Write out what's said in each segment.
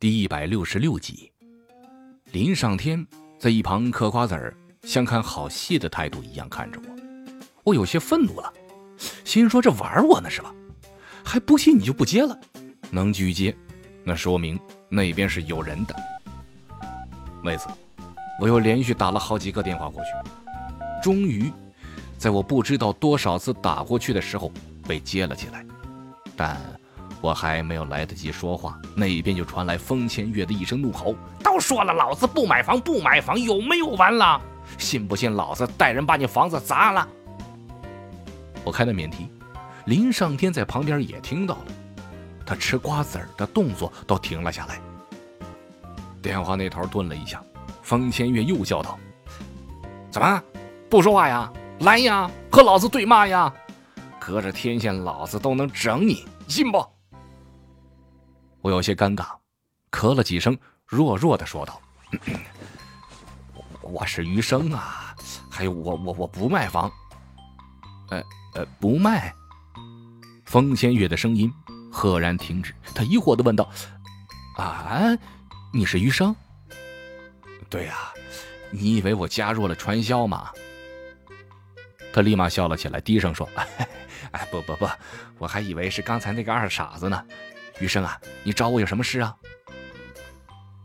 第一百六十六集。林上天在一旁嗑瓜子儿，像看好戏的态度一样看着我。我有些愤怒了，心说这玩我呢是吧？还不信你就不接了？能拒接，那说明那边是有人的。为此，我又连续打了好几个电话过去，终于，在我不知道多少次打过去的时候被接了起来。但我还没有来得及说话，那边就传来风千月的一声怒吼：“都说了，老子不买房，不买房，有没有完了？信不信老子带人把你房子砸了？”我开了免提，林上天在旁边也听到了，他吃瓜子儿的动作都停了下来。电话那头顿了一下，风千月又叫道：“怎么不说话呀？来呀，和老子对骂呀！隔着天线，老子都能整你，信不？”我有些尴尬，咳了几声，弱弱的说道：“我是余生啊，还有我我我不卖房。”呃呃，不卖。风千月的声音赫然停止，他疑惑的问道：“啊，你是余生？”“对呀，你以为我加入了传销吗？”他立马笑了起来，低声说：“哎，不不不，我还以为是刚才那个二傻子呢。”余生啊，你找我有什么事啊？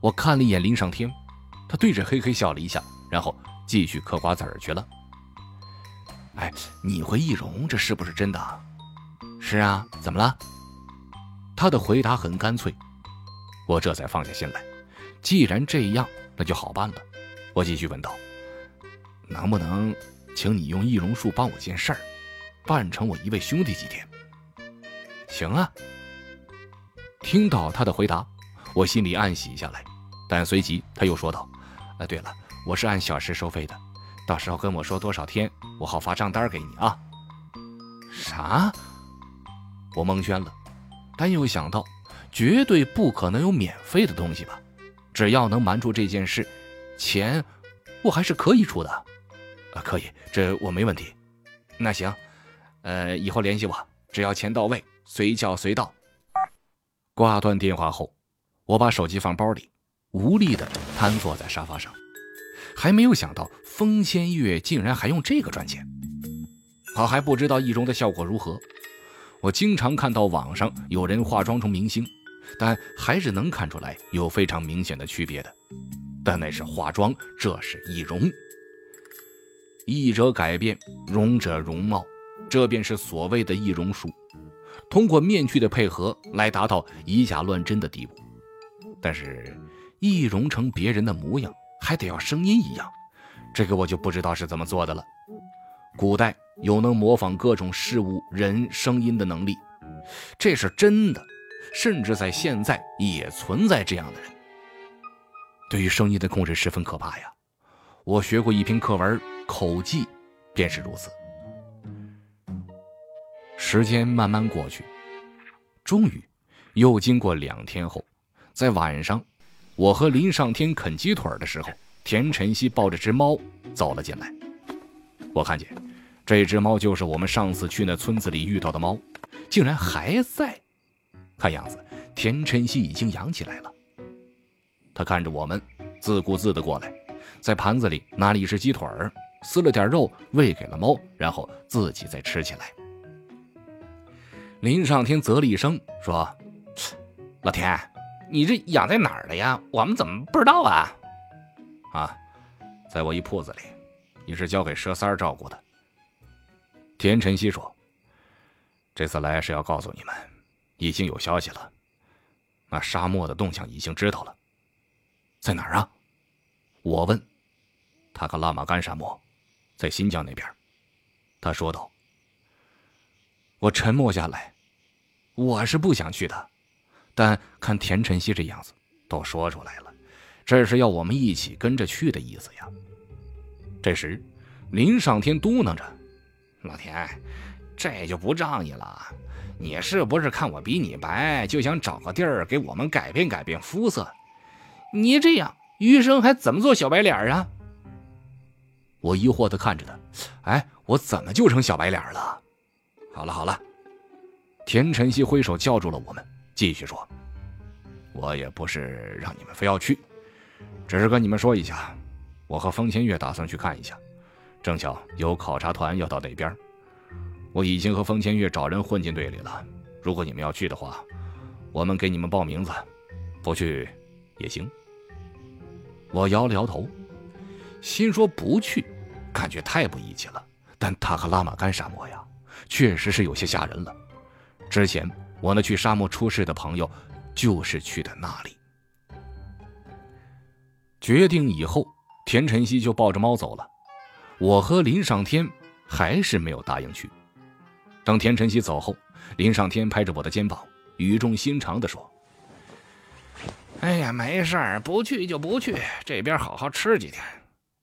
我看了一眼林上天，他对着嘿嘿笑了一下，然后继续嗑瓜子儿去了。哎，你会易容，这是不是真的？是啊，怎么了？他的回答很干脆，我这才放下心来。既然这样，那就好办了。我继续问道：“能不能请你用易容术帮我件事儿，扮成我一位兄弟几天？”行啊。听到他的回答，我心里暗喜下来，但随即他又说道：“啊，对了，我是按小时收费的，到时候跟我说多少天，我好发账单给你啊。”啥？我蒙圈了，但又想到，绝对不可能有免费的东西吧？只要能瞒住这件事，钱我还是可以出的。啊，可以，这我没问题。那行，呃，以后联系我，只要钱到位，随叫随到。挂断电话后，我把手机放包里，无力地瘫坐在沙发上。还没有想到风千月竟然还用这个赚钱。我还不知道易容的效果如何。我经常看到网上有人化妆成明星，但还是能看出来有非常明显的区别的。但那是化妆，这是易容。易者改变，容者容貌，这便是所谓的易容术。通过面具的配合来达到以假乱真的地步，但是易容成别人的模样，还得要声音一样，这个我就不知道是怎么做的了。古代有能模仿各种事物、人声音的能力，这是真的，甚至在现在也存在这样的人。对于声音的控制十分可怕呀！我学过一篇课文，口技便是如此。时间慢慢过去，终于，又经过两天后，在晚上，我和林上天啃鸡腿的时候，田晨曦抱着只猫走了进来。我看见，这只猫就是我们上次去那村子里遇到的猫，竟然还在。看样子，田晨曦已经养起来了。他看着我们，自顾自的过来，在盘子里拿了一只鸡腿儿，撕了点肉喂给了猫，然后自己再吃起来。林上天啧了一声，说：“老田，你这养在哪儿的呀？我们怎么不知道啊？”“啊，在我一铺子里，你是交给佘三儿照顾的。”田晨曦说：“这次来是要告诉你们，已经有消息了。那沙漠的动向已经知道了，在哪儿啊？”我问。塔克拉玛干沙漠，在新疆那边。他说道。我沉默下来。我是不想去的，但看田晨曦这样子，都说出来了，这是要我们一起跟着去的意思呀。这时，林上天嘟囔着：“老田，这就不仗义了。你是不是看我比你白，就想找个地儿给我们改变改变肤色？你这样，余生还怎么做小白脸啊？”我疑惑的看着他，哎，我怎么就成小白脸了？好了好了。田晨曦挥手叫住了我们，继续说：“我也不是让你们非要去，只是跟你们说一下，我和风千月打算去看一下，正巧有考察团要到那边，我已经和风千月找人混进队里了。如果你们要去的话，我们给你们报名字，不去也行。我摇了摇头，心说不去，感觉太不义气了。但塔克拉玛干沙漠呀，确实是有些吓人了。之前我那去沙漠出事的朋友，就是去的那里。决定以后，田晨曦就抱着猫走了。我和林上天还是没有答应去。等田晨曦走后，林上天拍着我的肩膀，语重心长地说。哎呀，没事儿，不去就不去。这边好好吃几天。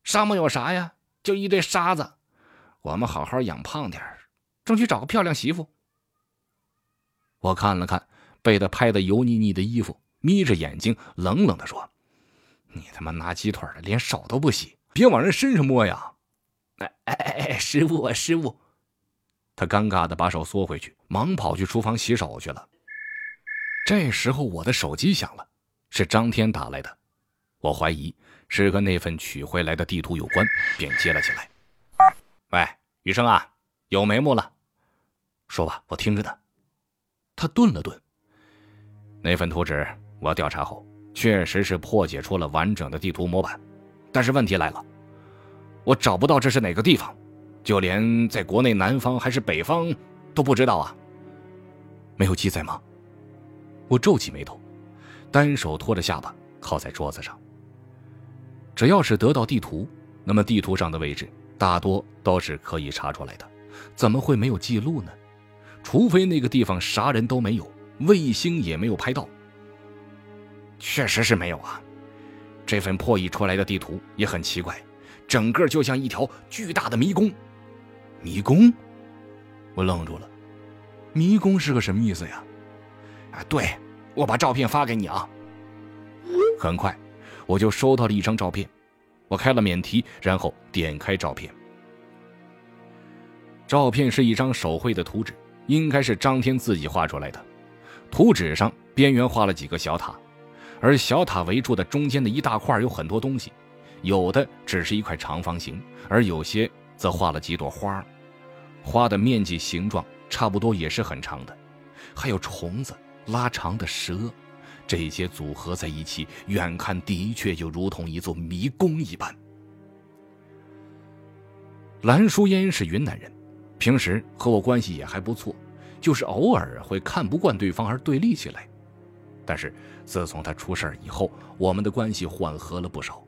沙漠有啥呀？就一堆沙子。我们好好养胖点争取找个漂亮媳妇。我看了看被他拍的油腻腻的衣服，眯着眼睛冷冷的说：“你他妈拿鸡腿的，连手都不洗，别往人身上摸呀！”哎哎哎，师傅啊，师傅！他尴尬的把手缩回去，忙跑去厨房洗手去了。这时候，我的手机响了。是张天打来的，我怀疑是跟那份取回来的地图有关，便接了起来。喂，余生啊，有眉目了，说吧，我听着呢。他顿了顿。那份图纸我调查后，确实是破解出了完整的地图模板，但是问题来了，我找不到这是哪个地方，就连在国内南方还是北方都不知道啊。没有记载吗？我皱起眉头。单手托着下巴靠在桌子上。只要是得到地图，那么地图上的位置大多都是可以查出来的，怎么会没有记录呢？除非那个地方啥人都没有，卫星也没有拍到。确实是没有啊。这份破译出来的地图也很奇怪，整个就像一条巨大的迷宫。迷宫？我愣住了。迷宫是个什么意思呀？啊，对。我把照片发给你啊。很快，我就收到了一张照片。我开了免提，然后点开照片。照片是一张手绘的图纸，应该是张天自己画出来的。图纸上边缘画了几个小塔，而小塔围住的中间的一大块有很多东西，有的只是一块长方形，而有些则画了几朵花，花的面积、形状差不多也是很长的，还有虫子。拉长的蛇，这些组合在一起，远看的确就如同一座迷宫一般。蓝淑烟是云南人，平时和我关系也还不错，就是偶尔会看不惯对方而对立起来。但是自从他出事以后，我们的关系缓和了不少。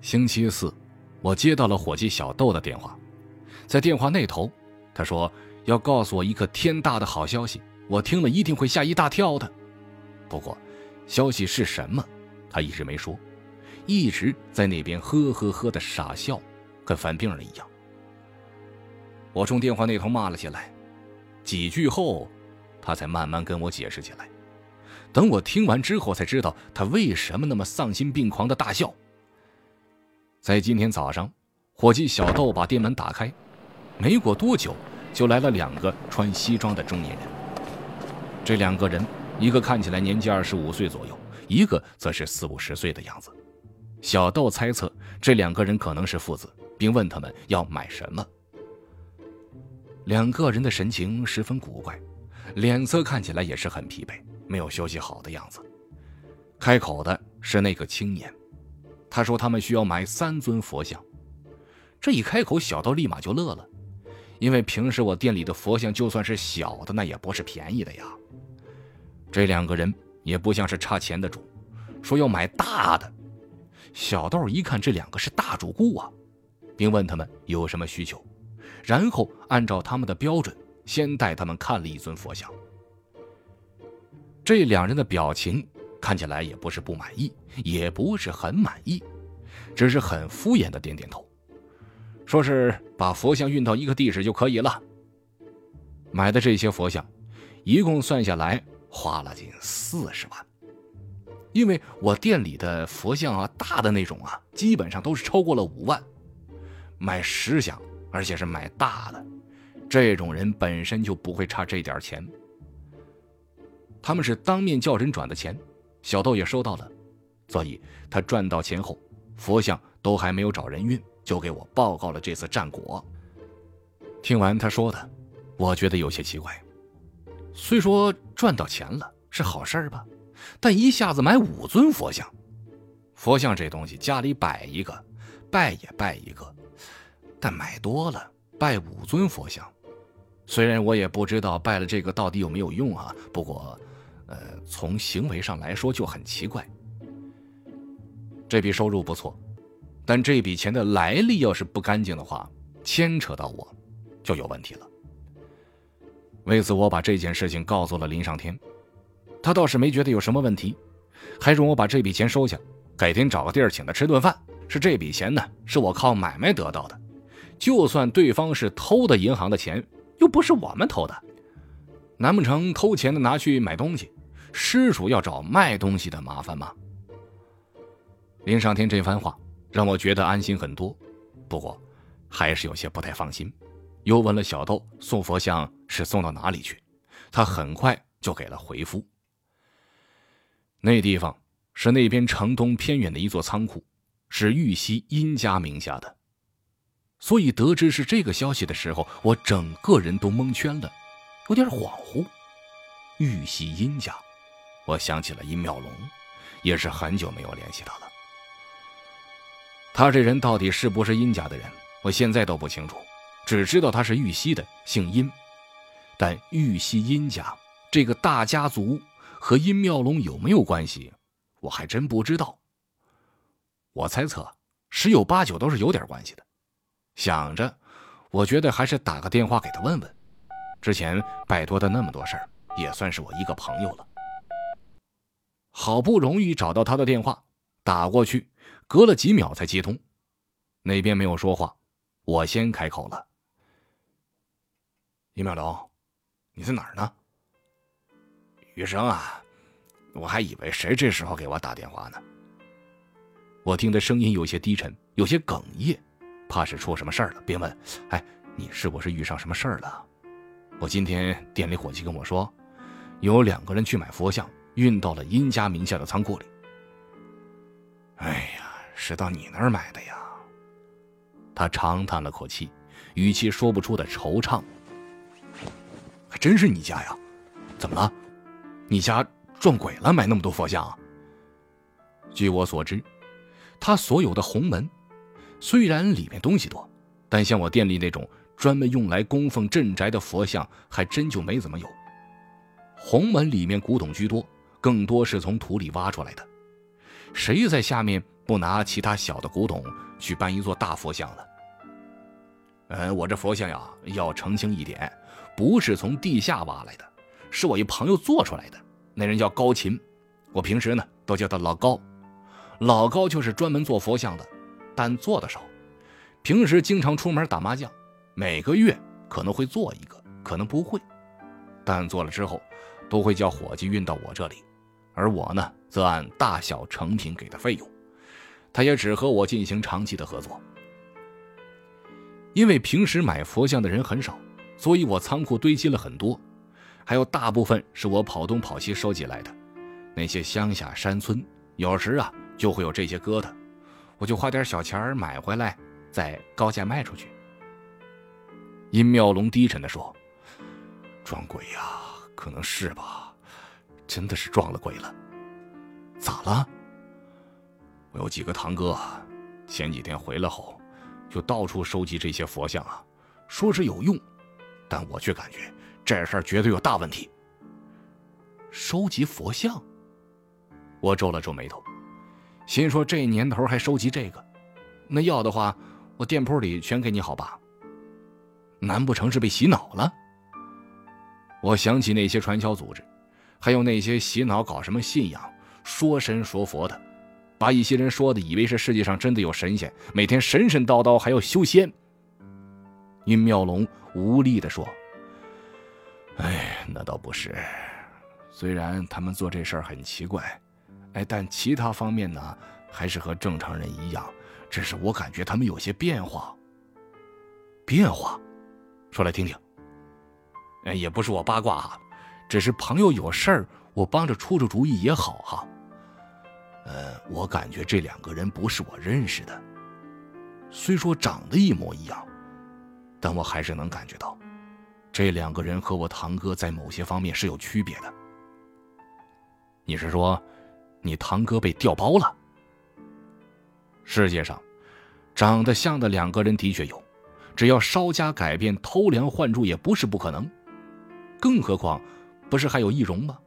星期四，我接到了伙计小豆的电话，在电话那头，他说要告诉我一个天大的好消息。我听了一定会吓一大跳的，不过，消息是什么，他一直没说，一直在那边呵呵呵的傻笑，跟犯病了一样。我从电话那头骂了起来，几句后，他才慢慢跟我解释起来。等我听完之后，才知道他为什么那么丧心病狂的大笑。在今天早上，伙计小豆把店门打开，没过多久，就来了两个穿西装的中年人。这两个人，一个看起来年纪二十五岁左右，一个则是四五十岁的样子。小豆猜测这两个人可能是父子，并问他们要买什么。两个人的神情十分古怪，脸色看起来也是很疲惫，没有休息好的样子。开口的是那个青年，他说他们需要买三尊佛像。这一开口，小道立马就乐了，因为平时我店里的佛像就算是小的，那也不是便宜的呀。这两个人也不像是差钱的主，说要买大的。小道一看这两个是大主顾啊，并问他们有什么需求，然后按照他们的标准，先带他们看了一尊佛像。这两人的表情看起来也不是不满意，也不是很满意，只是很敷衍的点点头，说是把佛像运到一个地址就可以了。买的这些佛像，一共算下来。花了近四十万，因为我店里的佛像啊，大的那种啊，基本上都是超过了五万。买十箱，而且是买大的，这种人本身就不会差这点钱。他们是当面叫人转的钱，小豆也收到了，所以他赚到钱后，佛像都还没有找人运，就给我报告了这次战果。听完他说的，我觉得有些奇怪。虽说赚到钱了是好事吧，但一下子买五尊佛像，佛像这东西家里摆一个，拜也拜一个，但买多了拜五尊佛像，虽然我也不知道拜了这个到底有没有用啊，不过，呃，从行为上来说就很奇怪。这笔收入不错，但这笔钱的来历要是不干净的话，牵扯到我。就有问题了。为此，我把这件事情告诉了林上天，他倒是没觉得有什么问题，还让我把这笔钱收下，改天找个地儿请他吃顿饭。是这笔钱呢，是我靠买卖得到的，就算对方是偷的银行的钱，又不是我们偷的，难不成偷钱的拿去买东西，失主要找卖东西的麻烦吗？林上天这番话让我觉得安心很多，不过还是有些不太放心。又问了小豆送佛像是送到哪里去，他很快就给了回复。那地方是那边城东偏远的一座仓库，是玉溪殷家名下的。所以得知是这个消息的时候，我整个人都蒙圈了，有点恍惚。玉溪殷家，我想起了殷妙龙，也是很久没有联系他了。他这人到底是不是殷家的人，我现在都不清楚。只知道他是玉溪的，姓殷，但玉溪殷家这个大家族和殷妙龙有没有关系，我还真不知道。我猜测十有八九都是有点关系的。想着，我觉得还是打个电话给他问问。之前拜托他那么多事儿，也算是我一个朋友了。好不容易找到他的电话，打过去，隔了几秒才接通，那边没有说话，我先开口了。李妙龙，你在哪儿呢？余生啊，我还以为谁这时候给我打电话呢。我听的声音有些低沉，有些哽咽，怕是出什么事儿了，便问：“哎，你是不是遇上什么事儿了？”我今天店里伙计跟我说，有两个人去买佛像，运到了殷家名下的仓库里。哎呀，是到你那儿买的呀。他长叹了口气，语气说不出的惆怅。还真是你家呀？怎么了？你家撞鬼了？买那么多佛像？据我所知，他所有的红门，虽然里面东西多，但像我店里那种专门用来供奉镇宅的佛像，还真就没怎么有。红门里面古董居多，更多是从土里挖出来的。谁在下面不拿其他小的古董去办一座大佛像呢？嗯，我这佛像呀，要澄清一点。不是从地下挖来的，是我一朋友做出来的。那人叫高琴，我平时呢都叫他老高。老高就是专门做佛像的，但做的少。平时经常出门打麻将，每个月可能会做一个，可能不会。但做了之后，都会叫伙计运到我这里，而我呢则按大小成品给的费用。他也只和我进行长期的合作，因为平时买佛像的人很少。所以我仓库堆积了很多，还有大部分是我跑东跑西收集来的。那些乡下山村，有时啊就会有这些疙瘩，我就花点小钱买回来，再高价卖出去。殷妙龙低沉地说：“撞鬼呀，可能是吧，真的是撞了鬼了。咋了？我有几个堂哥，前几天回来后，就到处收集这些佛像啊，说是有用。”但我却感觉这事儿绝对有大问题。收集佛像，我皱了皱眉头，心说这年头还收集这个，那要的话，我店铺里全给你好吧？难不成是被洗脑了？我想起那些传销组织，还有那些洗脑搞什么信仰、说神说佛的，把一些人说的以为是世界上真的有神仙，每天神神叨叨还要修仙。殷妙龙。无力地说：“哎，那倒不是。虽然他们做这事儿很奇怪，哎，但其他方面呢，还是和正常人一样。只是我感觉他们有些变化。变化，说来听听。哎，也不是我八卦哈，只是朋友有事儿，我帮着出出主意也好哈。呃，我感觉这两个人不是我认识的。虽说长得一模一样，但我还是能感觉到，这两个人和我堂哥在某些方面是有区别的。你是说，你堂哥被调包了？世界上，长得像的两个人的确有，只要稍加改变，偷梁换柱也不是不可能。更何况，不是还有易容吗？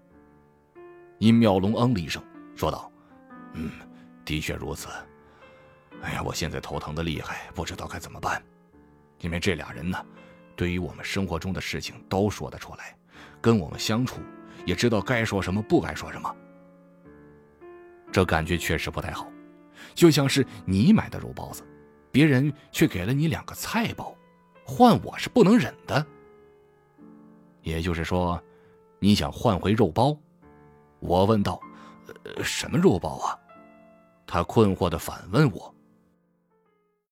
殷妙龙嗯了一声，说道：“嗯，的确如此。哎呀，我现在头疼的厉害，不知道该怎么办。因为这俩人呢，对于我们生活中的事情都说得出来，跟我们相处。”也知道该说什么，不该说什么。这感觉确实不太好，就像是你买的肉包子，别人却给了你两个菜包，换我是不能忍的。也就是说，你想换回肉包？我问道：“什么肉包啊？”他困惑的反问我。